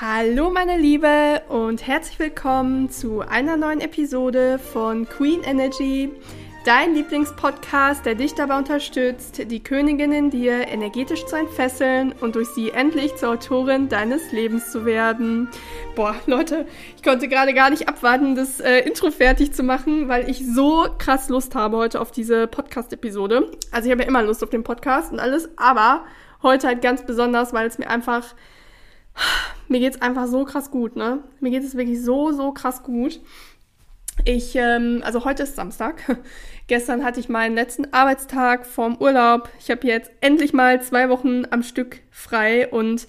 Hallo meine Liebe und herzlich willkommen zu einer neuen Episode von Queen Energy, dein Lieblingspodcast, der dich dabei unterstützt, die Königin in dir energetisch zu entfesseln und durch sie endlich zur Autorin deines Lebens zu werden. Boah, Leute, ich konnte gerade gar nicht abwarten, das äh, Intro fertig zu machen, weil ich so krass Lust habe heute auf diese Podcast-Episode. Also ich habe ja immer Lust auf den Podcast und alles, aber heute halt ganz besonders, weil es mir einfach mir geht's einfach so krass gut, ne? Mir geht es wirklich so, so krass gut. Ich, ähm, also heute ist Samstag. Gestern hatte ich meinen letzten Arbeitstag vorm Urlaub. Ich habe jetzt endlich mal zwei Wochen am Stück frei und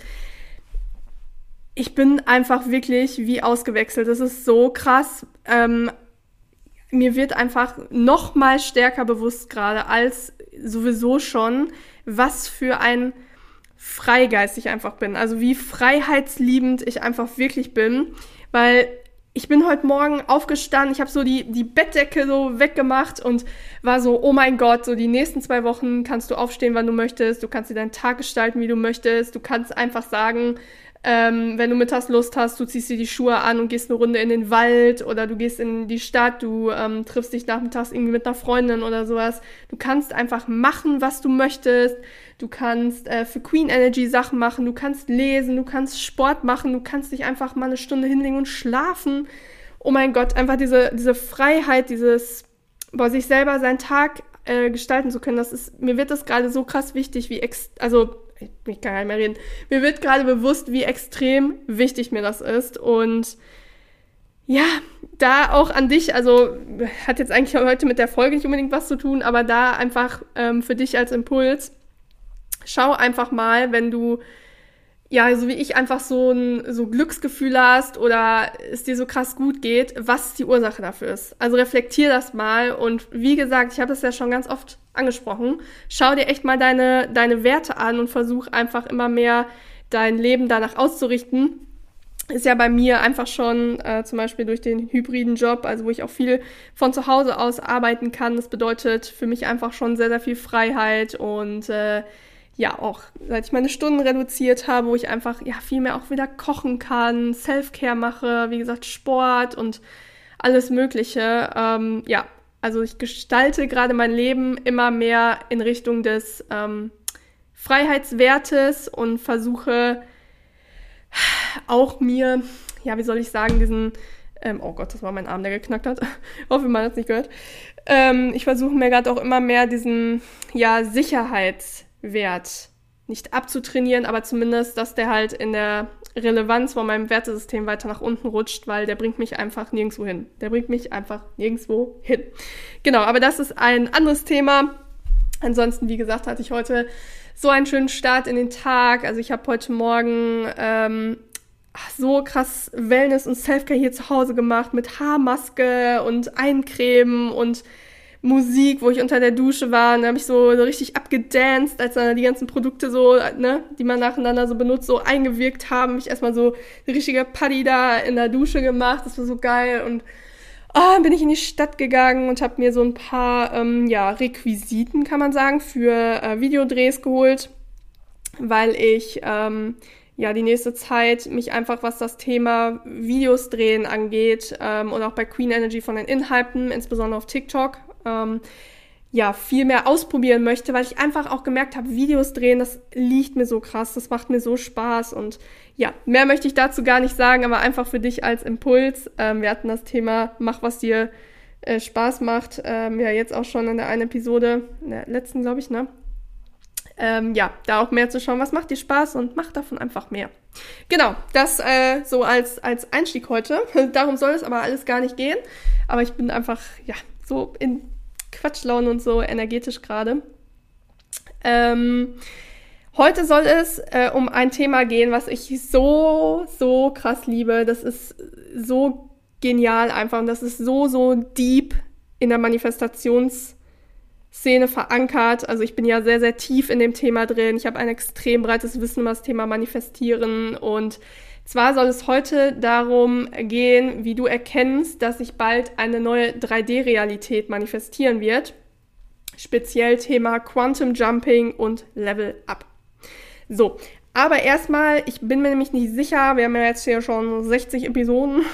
ich bin einfach wirklich wie ausgewechselt. Das ist so krass. Ähm, mir wird einfach noch mal stärker bewusst gerade als sowieso schon, was für ein Freigeist ich einfach bin. Also wie freiheitsliebend ich einfach wirklich bin. Weil ich bin heute Morgen aufgestanden, ich habe so die, die Bettdecke so weggemacht und war so, oh mein Gott, so die nächsten zwei Wochen kannst du aufstehen, wann du möchtest, du kannst dir deinen Tag gestalten, wie du möchtest, du kannst einfach sagen, ähm, wenn du mittags Lust hast, du ziehst dir die Schuhe an und gehst eine Runde in den Wald oder du gehst in die Stadt, du ähm, triffst dich nachmittags irgendwie mit einer Freundin oder sowas. Du kannst einfach machen, was du möchtest. Du kannst äh, für Queen Energy Sachen machen, du kannst lesen, du kannst Sport machen, du kannst dich einfach mal eine Stunde hinlegen und schlafen. Oh mein Gott, einfach diese, diese Freiheit, dieses, boah, sich selber seinen Tag äh, gestalten zu können, das ist, mir wird das gerade so krass wichtig, wie ex, also ich kann gar nicht mehr reden. Mir wird gerade bewusst, wie extrem wichtig mir das ist. Und ja, da auch an dich, also hat jetzt eigentlich heute mit der Folge nicht unbedingt was zu tun, aber da einfach ähm, für dich als Impuls, schau einfach mal, wenn du ja, so wie ich einfach so ein so Glücksgefühl hast oder es dir so krass gut geht, was die Ursache dafür ist. Also reflektier das mal und wie gesagt, ich habe das ja schon ganz oft angesprochen. Schau dir echt mal deine deine Werte an und versuch einfach immer mehr dein Leben danach auszurichten. Ist ja bei mir einfach schon äh, zum Beispiel durch den hybriden Job, also wo ich auch viel von zu Hause aus arbeiten kann. Das bedeutet für mich einfach schon sehr, sehr viel Freiheit und äh, ja auch, seit ich meine Stunden reduziert habe, wo ich einfach ja viel mehr auch wieder kochen kann, Self-Care mache, wie gesagt Sport und alles Mögliche. Ähm, ja, also ich gestalte gerade mein Leben immer mehr in Richtung des ähm, Freiheitswertes und versuche auch mir, ja, wie soll ich sagen, diesen, ähm, oh Gott, das war mein Arm, der geknackt hat. Hoffe, man hat es nicht gehört. Ähm, ich versuche mir gerade auch immer mehr diesen, ja, Sicherheits- Wert nicht abzutrainieren, aber zumindest, dass der halt in der Relevanz von meinem Wertesystem weiter nach unten rutscht, weil der bringt mich einfach nirgendwo hin. Der bringt mich einfach nirgendwo hin. Genau, aber das ist ein anderes Thema. Ansonsten, wie gesagt, hatte ich heute so einen schönen Start in den Tag. Also ich habe heute Morgen ähm, so krass Wellness und Selfcare hier zu Hause gemacht mit Haarmaske und Eincremen und Musik, wo ich unter der Dusche war, und da habe ich so, richtig abgedanced, als dann die ganzen Produkte so, ne, die man nacheinander so benutzt, so eingewirkt haben. Ich erstmal so eine richtige Paddy da in der Dusche gemacht, das war so geil und oh, bin ich in die Stadt gegangen und habe mir so ein paar, ähm, ja, Requisiten, kann man sagen, für äh, Videodrehs geholt, weil ich, ähm, ja, die nächste Zeit mich einfach, was das Thema Videos drehen angeht ähm, und auch bei Queen Energy von den Inhalten, insbesondere auf TikTok, ähm, ja, viel mehr ausprobieren möchte, weil ich einfach auch gemerkt habe, Videos drehen, das liegt mir so krass, das macht mir so Spaß und ja, mehr möchte ich dazu gar nicht sagen, aber einfach für dich als Impuls. Ähm, wir hatten das Thema, mach was dir äh, Spaß macht, ähm, ja, jetzt auch schon in der einen Episode, in der letzten, glaube ich, ne? Ähm, ja, da auch mehr zu schauen, was macht dir Spaß und mach davon einfach mehr. Genau, das äh, so als, als Einstieg heute. Darum soll es aber alles gar nicht gehen. Aber ich bin einfach, ja, so in Quatschlaune und so energetisch gerade. Ähm, heute soll es äh, um ein Thema gehen, was ich so, so krass liebe. Das ist so genial einfach und das ist so, so deep in der Manifestationsszene verankert. Also ich bin ja sehr, sehr tief in dem Thema drin. Ich habe ein extrem breites Wissen über das Thema Manifestieren und zwar soll es heute darum gehen, wie du erkennst, dass sich bald eine neue 3D-Realität manifestieren wird. Speziell Thema Quantum Jumping und Level Up. So, Aber erstmal, ich bin mir nämlich nicht sicher, wir haben ja jetzt hier schon 60 Episoden.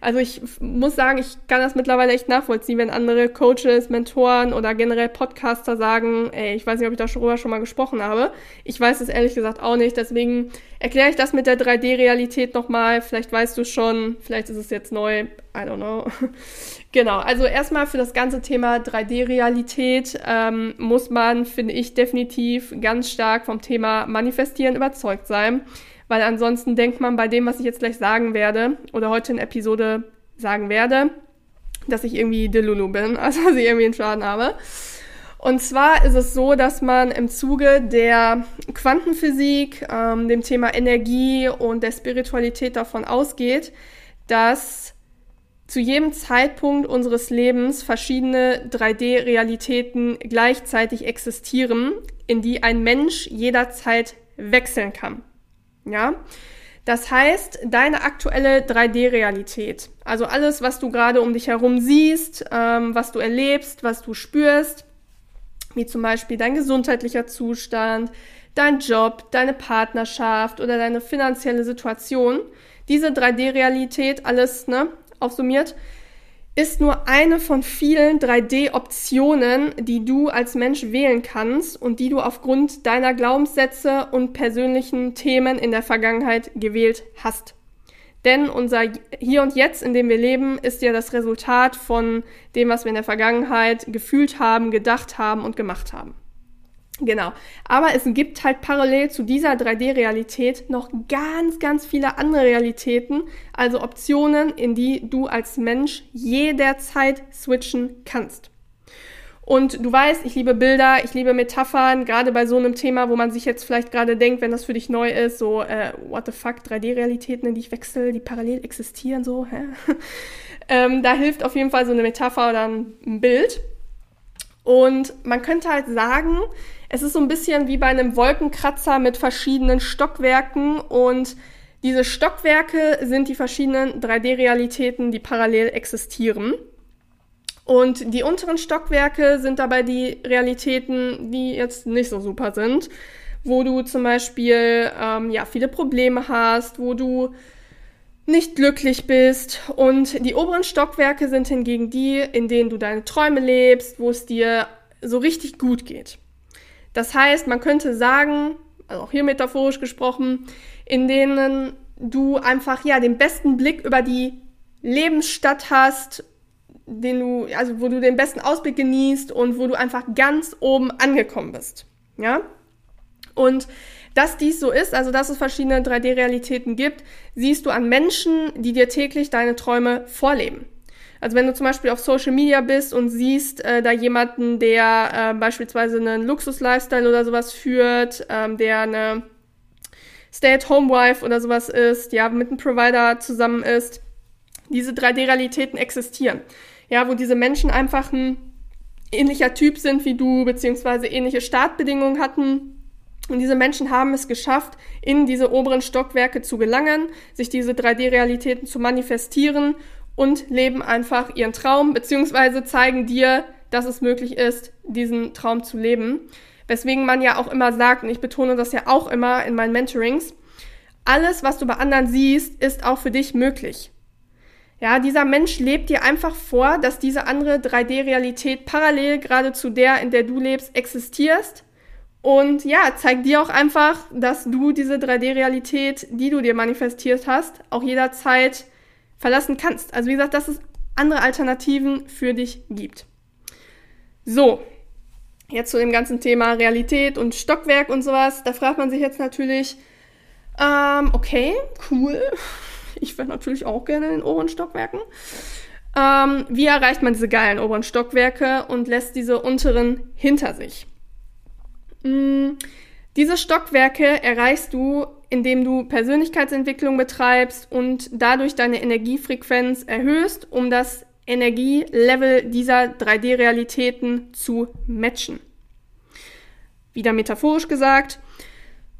Also ich muss sagen, ich kann das mittlerweile echt nachvollziehen, wenn andere Coaches, Mentoren oder generell Podcaster sagen, ey, ich weiß nicht, ob ich darüber schon mal gesprochen habe. Ich weiß es ehrlich gesagt auch nicht. Deswegen erkläre ich das mit der 3D-Realität nochmal. Vielleicht weißt du schon, vielleicht ist es jetzt neu. I don't know. genau, also erstmal für das ganze Thema 3D-Realität ähm, muss man, finde ich, definitiv ganz stark vom Thema Manifestieren überzeugt sein weil ansonsten denkt man bei dem, was ich jetzt gleich sagen werde oder heute in Episode sagen werde, dass ich irgendwie Delulu bin, also dass ich irgendwie einen Schaden habe. Und zwar ist es so, dass man im Zuge der Quantenphysik, ähm, dem Thema Energie und der Spiritualität davon ausgeht, dass zu jedem Zeitpunkt unseres Lebens verschiedene 3D-Realitäten gleichzeitig existieren, in die ein Mensch jederzeit wechseln kann. Ja? Das heißt, deine aktuelle 3D-Realität, also alles, was du gerade um dich herum siehst, ähm, was du erlebst, was du spürst, wie zum Beispiel dein gesundheitlicher Zustand, dein Job, deine Partnerschaft oder deine finanzielle Situation, diese 3D-Realität, alles ne, aufsummiert, ist nur eine von vielen 3D-Optionen, die du als Mensch wählen kannst und die du aufgrund deiner Glaubenssätze und persönlichen Themen in der Vergangenheit gewählt hast. Denn unser Hier und Jetzt, in dem wir leben, ist ja das Resultat von dem, was wir in der Vergangenheit gefühlt haben, gedacht haben und gemacht haben. Genau. Aber es gibt halt parallel zu dieser 3D-Realität noch ganz, ganz viele andere Realitäten, also Optionen, in die du als Mensch jederzeit switchen kannst. Und du weißt, ich liebe Bilder, ich liebe Metaphern, gerade bei so einem Thema, wo man sich jetzt vielleicht gerade denkt, wenn das für dich neu ist, so, äh, what the fuck, 3D-Realitäten, in die ich wechsle, die parallel existieren, so, hä? ähm, da hilft auf jeden Fall so eine Metapher oder ein Bild. Und man könnte halt sagen, es ist so ein bisschen wie bei einem Wolkenkratzer mit verschiedenen Stockwerken und diese Stockwerke sind die verschiedenen 3D-Realitäten, die parallel existieren. Und die unteren Stockwerke sind dabei die Realitäten, die jetzt nicht so super sind, wo du zum Beispiel ähm, ja viele Probleme hast, wo du nicht glücklich bist. Und die oberen Stockwerke sind hingegen die, in denen du deine Träume lebst, wo es dir so richtig gut geht. Das heißt, man könnte sagen, also auch hier metaphorisch gesprochen, in denen du einfach ja den besten Blick über die Lebensstadt hast, den du, also wo du den besten Ausblick genießt und wo du einfach ganz oben angekommen bist. Ja? Und dass dies so ist, also dass es verschiedene 3D-Realitäten gibt, siehst du an Menschen, die dir täglich deine Träume vorleben. Also wenn du zum Beispiel auf Social Media bist und siehst äh, da jemanden, der äh, beispielsweise einen Luxus-Lifestyle oder sowas führt, ähm, der eine Stay-at-home-Wife oder sowas ist, ja, mit einem Provider zusammen ist, diese 3D-Realitäten existieren. Ja, wo diese Menschen einfach ein ähnlicher Typ sind wie du, beziehungsweise ähnliche Startbedingungen hatten, und diese Menschen haben es geschafft, in diese oberen Stockwerke zu gelangen, sich diese 3D-Realitäten zu manifestieren und leben einfach ihren Traum, beziehungsweise zeigen dir, dass es möglich ist, diesen Traum zu leben. Weswegen man ja auch immer sagt, und ich betone das ja auch immer in meinen Mentorings, alles, was du bei anderen siehst, ist auch für dich möglich. Ja, dieser Mensch lebt dir einfach vor, dass diese andere 3D-Realität parallel gerade zu der, in der du lebst, existierst und ja, zeigt dir auch einfach, dass du diese 3D-Realität, die du dir manifestiert hast, auch jederzeit verlassen kannst. Also wie gesagt, dass es andere Alternativen für dich gibt. So, jetzt zu dem ganzen Thema Realität und Stockwerk und sowas. Da fragt man sich jetzt natürlich, ähm, okay, cool. Ich wäre natürlich auch gerne in den oberen Stockwerken. Ähm, wie erreicht man diese geilen oberen Stockwerke und lässt diese unteren hinter sich? Mm, diese Stockwerke erreichst du, indem du Persönlichkeitsentwicklung betreibst und dadurch deine Energiefrequenz erhöhst, um das Energielevel dieser 3D-Realitäten zu matchen. Wieder metaphorisch gesagt,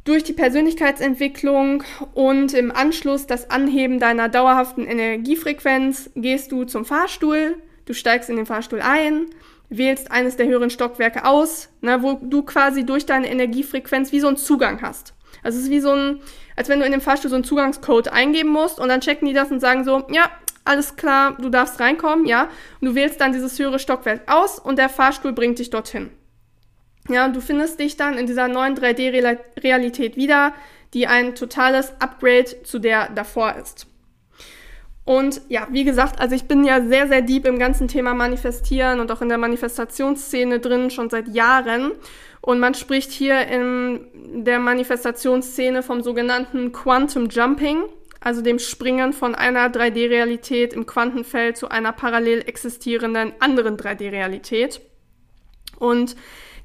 durch die Persönlichkeitsentwicklung und im Anschluss das Anheben deiner dauerhaften Energiefrequenz gehst du zum Fahrstuhl, du steigst in den Fahrstuhl ein, wählst eines der höheren Stockwerke aus, ne, wo du quasi durch deine Energiefrequenz wie so einen Zugang hast. Also es ist wie so ein, als wenn du in dem Fahrstuhl so einen Zugangscode eingeben musst und dann checken die das und sagen so, ja, alles klar, du darfst reinkommen, ja. Und du wählst dann dieses höhere Stockwerk aus und der Fahrstuhl bringt dich dorthin. Ja, und du findest dich dann in dieser neuen 3D-Realität wieder, die ein totales Upgrade zu der davor ist. Und ja, wie gesagt, also ich bin ja sehr, sehr deep im ganzen Thema Manifestieren und auch in der Manifestationsszene drin, schon seit Jahren. Und man spricht hier in der Manifestationsszene vom sogenannten Quantum Jumping, also dem Springen von einer 3D-Realität im Quantenfeld zu einer parallel existierenden anderen 3D-Realität. Und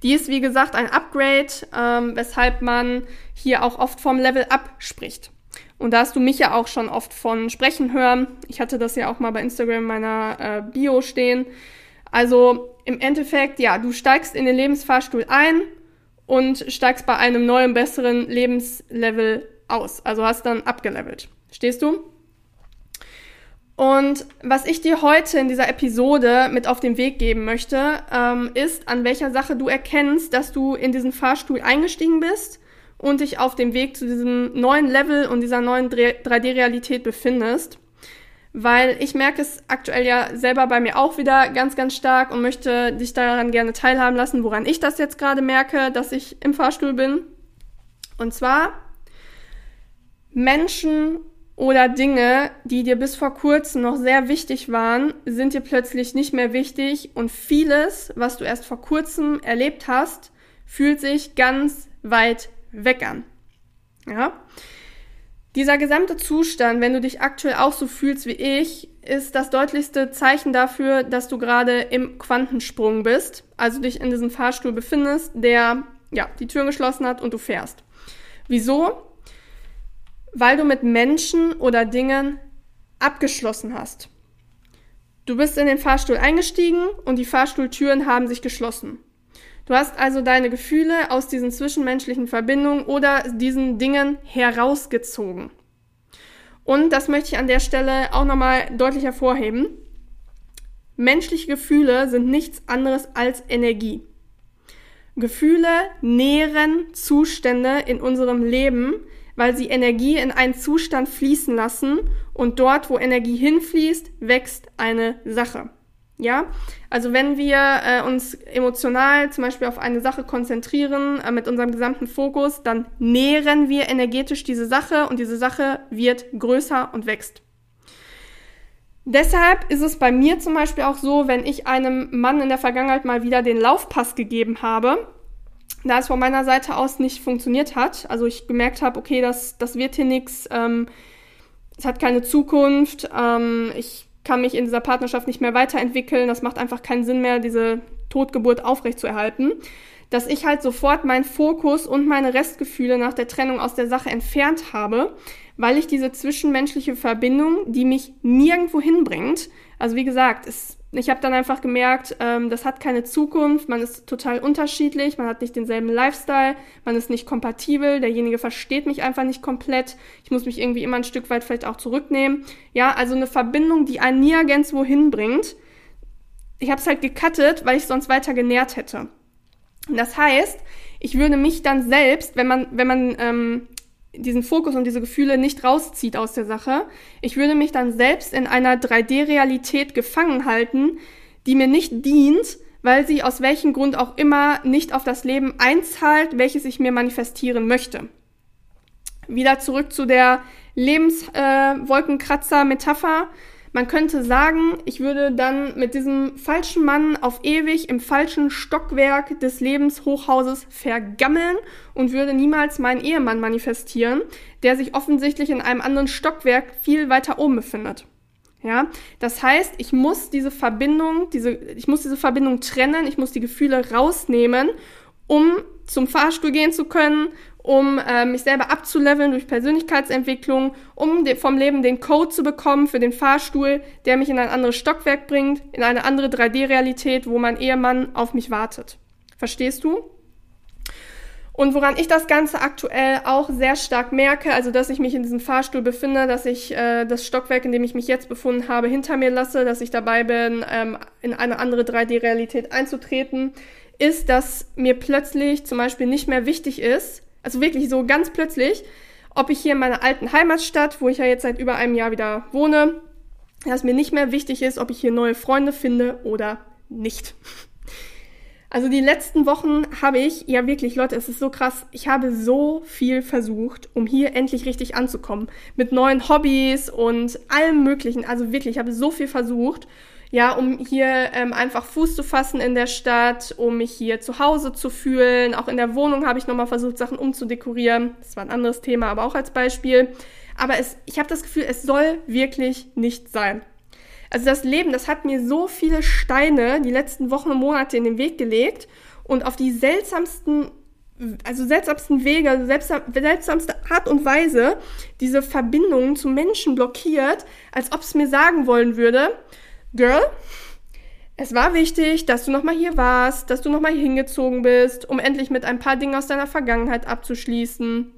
die ist, wie gesagt, ein Upgrade, ähm, weshalb man hier auch oft vom Level Up spricht. Und da hast du mich ja auch schon oft von sprechen hören. Ich hatte das ja auch mal bei Instagram in meiner äh, Bio stehen. Also im Endeffekt, ja, du steigst in den Lebensfahrstuhl ein und steigst bei einem neuen, besseren Lebenslevel aus. Also hast dann abgelevelt. Stehst du? Und was ich dir heute in dieser Episode mit auf den Weg geben möchte, ähm, ist, an welcher Sache du erkennst, dass du in diesen Fahrstuhl eingestiegen bist und dich auf dem Weg zu diesem neuen Level und dieser neuen 3D-Realität befindest. Weil ich merke es aktuell ja selber bei mir auch wieder ganz, ganz stark und möchte dich daran gerne teilhaben lassen, woran ich das jetzt gerade merke, dass ich im Fahrstuhl bin. Und zwar Menschen oder Dinge, die dir bis vor kurzem noch sehr wichtig waren, sind dir plötzlich nicht mehr wichtig und vieles, was du erst vor kurzem erlebt hast, fühlt sich ganz weit weg an. Ja? Dieser gesamte Zustand, wenn du dich aktuell auch so fühlst wie ich, ist das deutlichste Zeichen dafür, dass du gerade im Quantensprung bist, also dich in diesem Fahrstuhl befindest, der ja die Türen geschlossen hat und du fährst. Wieso? Weil du mit Menschen oder Dingen abgeschlossen hast. Du bist in den Fahrstuhl eingestiegen und die Fahrstuhltüren haben sich geschlossen. Du hast also deine Gefühle aus diesen zwischenmenschlichen Verbindungen oder diesen Dingen herausgezogen. Und das möchte ich an der Stelle auch nochmal deutlich hervorheben. Menschliche Gefühle sind nichts anderes als Energie. Gefühle nähren Zustände in unserem Leben, weil sie Energie in einen Zustand fließen lassen und dort, wo Energie hinfließt, wächst eine Sache. Ja, also wenn wir äh, uns emotional zum Beispiel auf eine Sache konzentrieren äh, mit unserem gesamten Fokus, dann nähren wir energetisch diese Sache und diese Sache wird größer und wächst. Deshalb ist es bei mir zum Beispiel auch so, wenn ich einem Mann in der Vergangenheit mal wieder den Laufpass gegeben habe, da es von meiner Seite aus nicht funktioniert hat, also ich gemerkt habe, okay, das, das wird hier nichts, ähm, es hat keine Zukunft, ähm, ich kann mich in dieser Partnerschaft nicht mehr weiterentwickeln, das macht einfach keinen Sinn mehr, diese Totgeburt aufrechtzuerhalten, dass ich halt sofort meinen Fokus und meine Restgefühle nach der Trennung aus der Sache entfernt habe, weil ich diese zwischenmenschliche Verbindung, die mich nirgendwo hinbringt, also wie gesagt, es ich habe dann einfach gemerkt, ähm, das hat keine Zukunft, man ist total unterschiedlich, man hat nicht denselben Lifestyle, man ist nicht kompatibel, derjenige versteht mich einfach nicht komplett, ich muss mich irgendwie immer ein Stück weit vielleicht auch zurücknehmen. Ja, also eine Verbindung, die einen nirgendwo hinbringt. Ich habe es halt gecuttet, weil ich sonst weiter genährt hätte. Das heißt, ich würde mich dann selbst, wenn man, wenn man ähm, diesen Fokus und diese Gefühle nicht rauszieht aus der Sache. Ich würde mich dann selbst in einer 3D-Realität gefangen halten, die mir nicht dient, weil sie aus welchem Grund auch immer nicht auf das Leben einzahlt, welches ich mir manifestieren möchte. Wieder zurück zu der Lebenswolkenkratzer-Metapher. Äh, man könnte sagen, ich würde dann mit diesem falschen Mann auf ewig im falschen Stockwerk des Lebenshochhauses vergammeln und würde niemals meinen Ehemann manifestieren, der sich offensichtlich in einem anderen Stockwerk viel weiter oben befindet. Ja, das heißt, ich muss diese Verbindung, diese, ich muss diese Verbindung trennen, ich muss die Gefühle rausnehmen, um zum Fahrstuhl gehen zu können, um äh, mich selber abzuleveln durch Persönlichkeitsentwicklung, um vom Leben den Code zu bekommen für den Fahrstuhl, der mich in ein anderes Stockwerk bringt, in eine andere 3D-Realität, wo mein Ehemann auf mich wartet. Verstehst du? Und woran ich das Ganze aktuell auch sehr stark merke, also dass ich mich in diesem Fahrstuhl befinde, dass ich äh, das Stockwerk, in dem ich mich jetzt befunden habe, hinter mir lasse, dass ich dabei bin, ähm, in eine andere 3D-Realität einzutreten, ist, dass mir plötzlich zum Beispiel nicht mehr wichtig ist, Also wirklich so ganz plötzlich, ob ich hier in meiner alten Heimatstadt, wo ich ja jetzt seit über einem Jahr wieder wohne, dass mir nicht mehr wichtig ist, ob ich hier neue Freunde finde oder nicht. Also die letzten Wochen habe ich, ja wirklich, Leute, es ist so krass, ich habe so viel versucht, um hier endlich richtig anzukommen. Mit neuen Hobbys und allem Möglichen. Also wirklich, ich habe so viel versucht, ja, um hier ähm, einfach Fuß zu fassen in der Stadt, um mich hier zu Hause zu fühlen. Auch in der Wohnung habe ich nochmal versucht, Sachen umzudekorieren. Das war ein anderes Thema, aber auch als Beispiel. Aber es, ich habe das Gefühl, es soll wirklich nicht sein. Also das Leben, das hat mir so viele Steine die letzten Wochen und Monate in den Weg gelegt und auf die seltsamsten, also seltsamsten Wege, also seltsamste Art und Weise diese Verbindungen zu Menschen blockiert, als ob es mir sagen wollen würde, Girl, es war wichtig, dass du nochmal hier warst, dass du nochmal hingezogen bist, um endlich mit ein paar Dingen aus deiner Vergangenheit abzuschließen.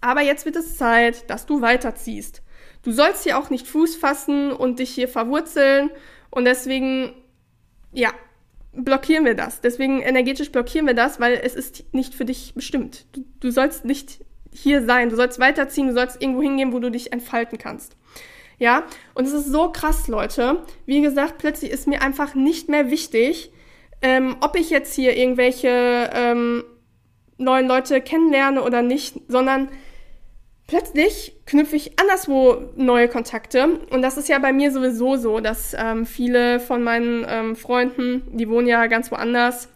Aber jetzt wird es Zeit, dass du weiterziehst. Du sollst hier auch nicht Fuß fassen und dich hier verwurzeln. Und deswegen, ja, blockieren wir das. Deswegen energetisch blockieren wir das, weil es ist nicht für dich bestimmt. Du, du sollst nicht hier sein. Du sollst weiterziehen. Du sollst irgendwo hingehen, wo du dich entfalten kannst. Ja, und es ist so krass, Leute. Wie gesagt, plötzlich ist mir einfach nicht mehr wichtig, ähm, ob ich jetzt hier irgendwelche ähm, neuen Leute kennenlerne oder nicht, sondern plötzlich knüpfe ich anderswo neue Kontakte. Und das ist ja bei mir sowieso so, dass ähm, viele von meinen ähm, Freunden, die wohnen ja ganz woanders,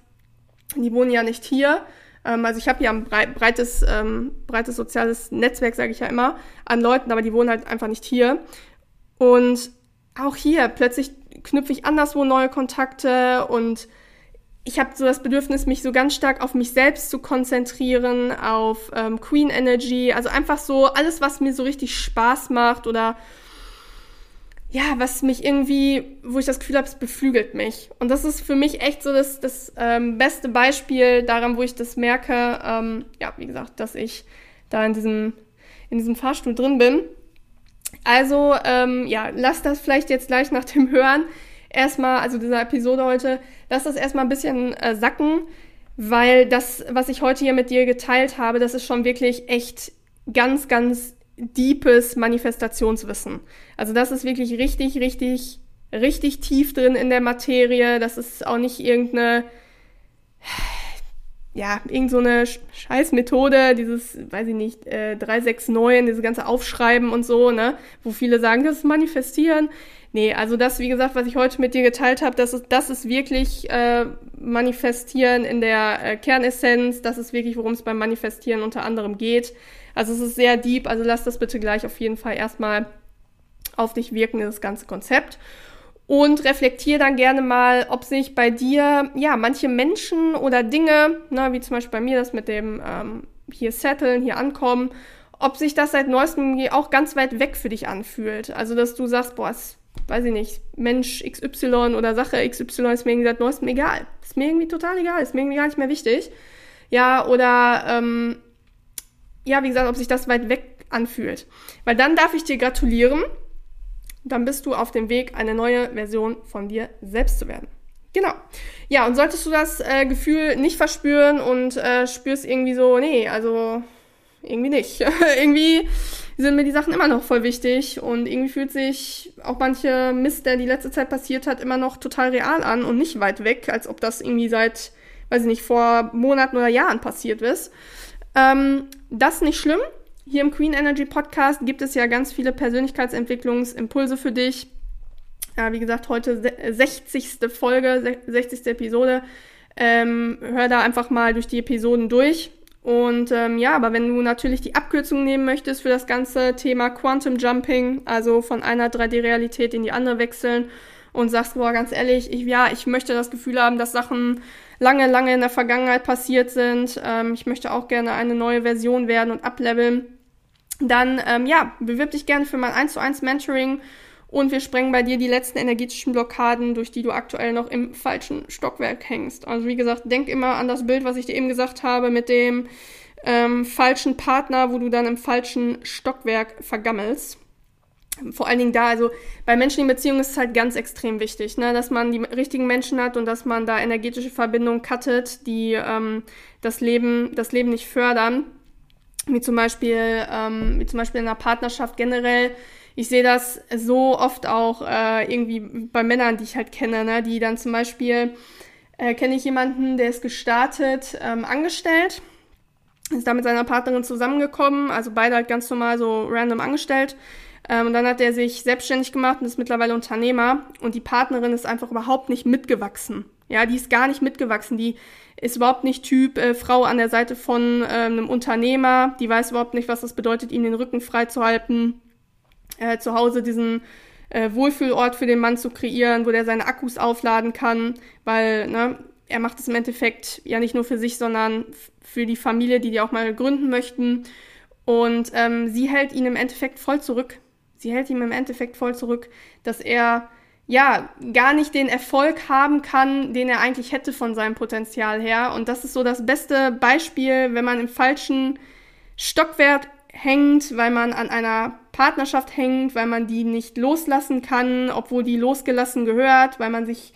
die wohnen ja nicht hier. Ähm, also ich habe ja ein breites, ähm, breites soziales Netzwerk, sage ich ja immer, an Leuten, aber die wohnen halt einfach nicht hier. Und auch hier plötzlich knüpfe ich anderswo neue Kontakte und ich habe so das Bedürfnis, mich so ganz stark auf mich selbst zu konzentrieren, auf ähm, Queen Energy, also einfach so alles, was mir so richtig Spaß macht oder ja, was mich irgendwie, wo ich das Gefühl habe, es beflügelt mich. Und das ist für mich echt so das, das ähm, beste Beispiel daran, wo ich das merke, ähm, ja, wie gesagt, dass ich da in diesem, in diesem Fahrstuhl drin bin. Also, ähm, ja, lass das vielleicht jetzt gleich nach dem Hören erstmal, also dieser Episode heute, lass das erstmal ein bisschen äh, sacken, weil das, was ich heute hier mit dir geteilt habe, das ist schon wirklich echt ganz, ganz deepes Manifestationswissen. Also das ist wirklich richtig, richtig, richtig tief drin in der Materie. Das ist auch nicht irgendeine, ja, irgendeine so Scheißmethode, dieses, weiß ich nicht, äh, 369, dieses ganze Aufschreiben und so, ne, wo viele sagen, das ist Manifestieren. Nee, also das, wie gesagt, was ich heute mit dir geteilt habe, das ist, das ist wirklich äh, Manifestieren in der äh, Kernessenz. Das ist wirklich, worum es beim Manifestieren unter anderem geht. Also es ist sehr deep, also lass das bitte gleich auf jeden Fall erstmal auf dich wirken, das ganze Konzept. Und reflektier dann gerne mal, ob sich bei dir, ja, manche Menschen oder Dinge, ne, wie zum Beispiel bei mir das mit dem ähm, hier setteln, hier ankommen, ob sich das seit neuestem auch ganz weit weg für dich anfühlt. Also, dass du sagst, boah, es weiß ich nicht, Mensch XY oder Sache XY ist mir irgendwie seit neuestem egal. Ist mir irgendwie total egal, ist mir irgendwie gar nicht mehr wichtig. Ja, oder ähm, ja, wie gesagt, ob sich das weit weg anfühlt. Weil dann darf ich dir gratulieren. Dann bist du auf dem Weg, eine neue Version von dir selbst zu werden. Genau. Ja, und solltest du das äh, Gefühl nicht verspüren und äh, spürst irgendwie so, nee, also irgendwie nicht. irgendwie sind mir die Sachen immer noch voll wichtig und irgendwie fühlt sich auch manche Mist, der die letzte Zeit passiert hat, immer noch total real an und nicht weit weg, als ob das irgendwie seit, weiß ich nicht, vor Monaten oder Jahren passiert ist. Ähm, das nicht schlimm. Hier im Queen Energy Podcast gibt es ja ganz viele Persönlichkeitsentwicklungsimpulse für dich. Ja, wie gesagt, heute 60. Folge, 60. Episode. Ähm, hör da einfach mal durch die Episoden durch und ähm, ja, aber wenn du natürlich die Abkürzung nehmen möchtest für das ganze Thema Quantum Jumping, also von einer 3D-Realität in die andere wechseln und sagst, boah, ganz ehrlich, ich, ja, ich möchte das Gefühl haben, dass Sachen lange, lange in der Vergangenheit passiert sind. Ähm, ich möchte auch gerne eine neue Version werden und ableveln. Dann, ähm, ja, bewirb dich gerne für mein 1 zu 1 Mentoring und wir sprengen bei dir die letzten energetischen Blockaden, durch die du aktuell noch im falschen Stockwerk hängst. Also wie gesagt, denk immer an das Bild, was ich dir eben gesagt habe, mit dem ähm, falschen Partner, wo du dann im falschen Stockwerk vergammelst. Vor allen Dingen da, also bei menschlichen Beziehungen ist es halt ganz extrem wichtig, ne, dass man die richtigen Menschen hat und dass man da energetische Verbindungen cuttet, die ähm, das Leben, das Leben nicht fördern. wie zum Beispiel, ähm, wie zum Beispiel in einer Partnerschaft generell. Ich sehe das so oft auch äh, irgendwie bei Männern, die ich halt kenne, ne? die dann zum Beispiel, äh, kenne ich jemanden, der ist gestartet, ähm, angestellt, ist da mit seiner Partnerin zusammengekommen, also beide halt ganz normal so random angestellt. Ähm, und dann hat er sich selbstständig gemacht und ist mittlerweile Unternehmer. Und die Partnerin ist einfach überhaupt nicht mitgewachsen. Ja, die ist gar nicht mitgewachsen. Die ist überhaupt nicht Typ äh, Frau an der Seite von äh, einem Unternehmer. Die weiß überhaupt nicht, was das bedeutet, ihm den Rücken freizuhalten. Äh, zu Hause diesen äh, Wohlfühlort für den Mann zu kreieren, wo der seine Akkus aufladen kann, weil ne, er macht es im Endeffekt ja nicht nur für sich, sondern für die Familie, die die auch mal gründen möchten. Und ähm, sie hält ihn im Endeffekt voll zurück. Sie hält ihm im Endeffekt voll zurück, dass er ja, gar nicht den Erfolg haben kann, den er eigentlich hätte von seinem Potenzial her. Und das ist so das beste Beispiel, wenn man im falschen Stockwert hängt, weil man an einer Partnerschaft hängt, weil man die nicht loslassen kann, obwohl die losgelassen gehört, weil man sich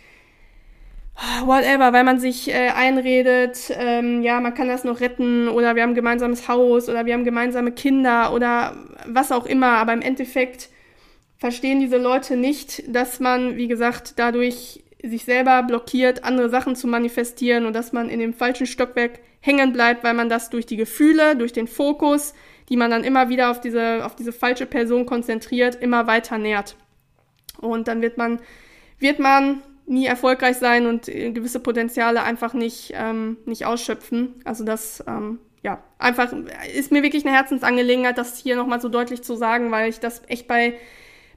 whatever, weil man sich äh, einredet, ähm, ja, man kann das noch retten oder wir haben ein gemeinsames Haus oder wir haben gemeinsame Kinder oder was auch immer, aber im Endeffekt verstehen diese Leute nicht, dass man, wie gesagt, dadurch sich selber blockiert, andere Sachen zu manifestieren und dass man in dem falschen Stockwerk hängen bleibt, weil man das durch die Gefühle, durch den Fokus, die man dann immer wieder auf diese, auf diese falsche Person konzentriert, immer weiter nährt. Und dann wird man, wird man nie erfolgreich sein und gewisse Potenziale einfach nicht, ähm, nicht ausschöpfen. Also das, ähm, ja, einfach ist mir wirklich eine Herzensangelegenheit, das hier nochmal so deutlich zu sagen, weil ich das echt bei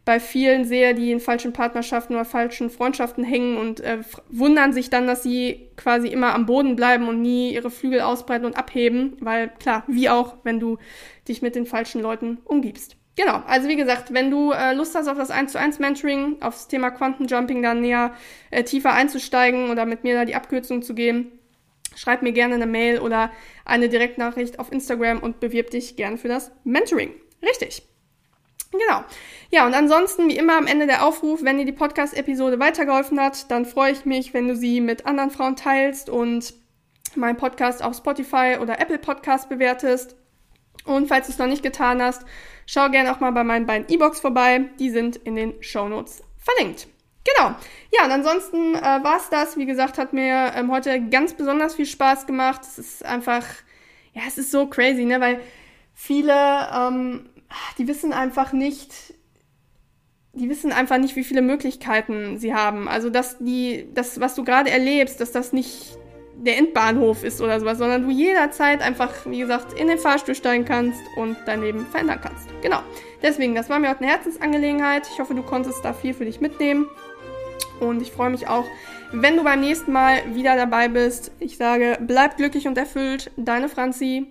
bei vielen sehe, die in falschen Partnerschaften oder falschen Freundschaften hängen und äh, wundern sich dann, dass sie quasi immer am Boden bleiben und nie ihre Flügel ausbreiten und abheben, weil klar, wie auch, wenn du dich mit den falschen Leuten umgibst. Genau, also wie gesagt, wenn du äh, Lust hast auf das 1 zu 1 Mentoring, aufs Thema Quantenjumping dann näher äh, tiefer einzusteigen oder mit mir da die Abkürzung zu geben, schreib mir gerne eine Mail oder eine Direktnachricht auf Instagram und bewirb dich gerne für das Mentoring. Richtig. Genau. Ja, und ansonsten, wie immer am Ende der Aufruf, wenn dir die Podcast-Episode weitergeholfen hat, dann freue ich mich, wenn du sie mit anderen Frauen teilst und meinen Podcast auf Spotify oder Apple Podcast bewertest. Und falls du es noch nicht getan hast, schau gerne auch mal bei meinen beiden E-Books vorbei. Die sind in den Show Notes verlinkt. Genau. Ja, und ansonsten äh, war es das. Wie gesagt, hat mir ähm, heute ganz besonders viel Spaß gemacht. Es ist einfach, ja, es ist so crazy, ne? Weil viele ähm, die wissen einfach nicht, die wissen einfach nicht, wie viele Möglichkeiten sie haben. Also, dass die, das, was du gerade erlebst, dass das nicht der Endbahnhof ist oder sowas, sondern du jederzeit einfach, wie gesagt, in den Fahrstuhl steigen kannst und dein Leben verändern kannst. Genau. Deswegen, das war mir heute eine Herzensangelegenheit. Ich hoffe, du konntest da viel für dich mitnehmen. Und ich freue mich auch, wenn du beim nächsten Mal wieder dabei bist. Ich sage, bleib glücklich und erfüllt. Deine Franzi.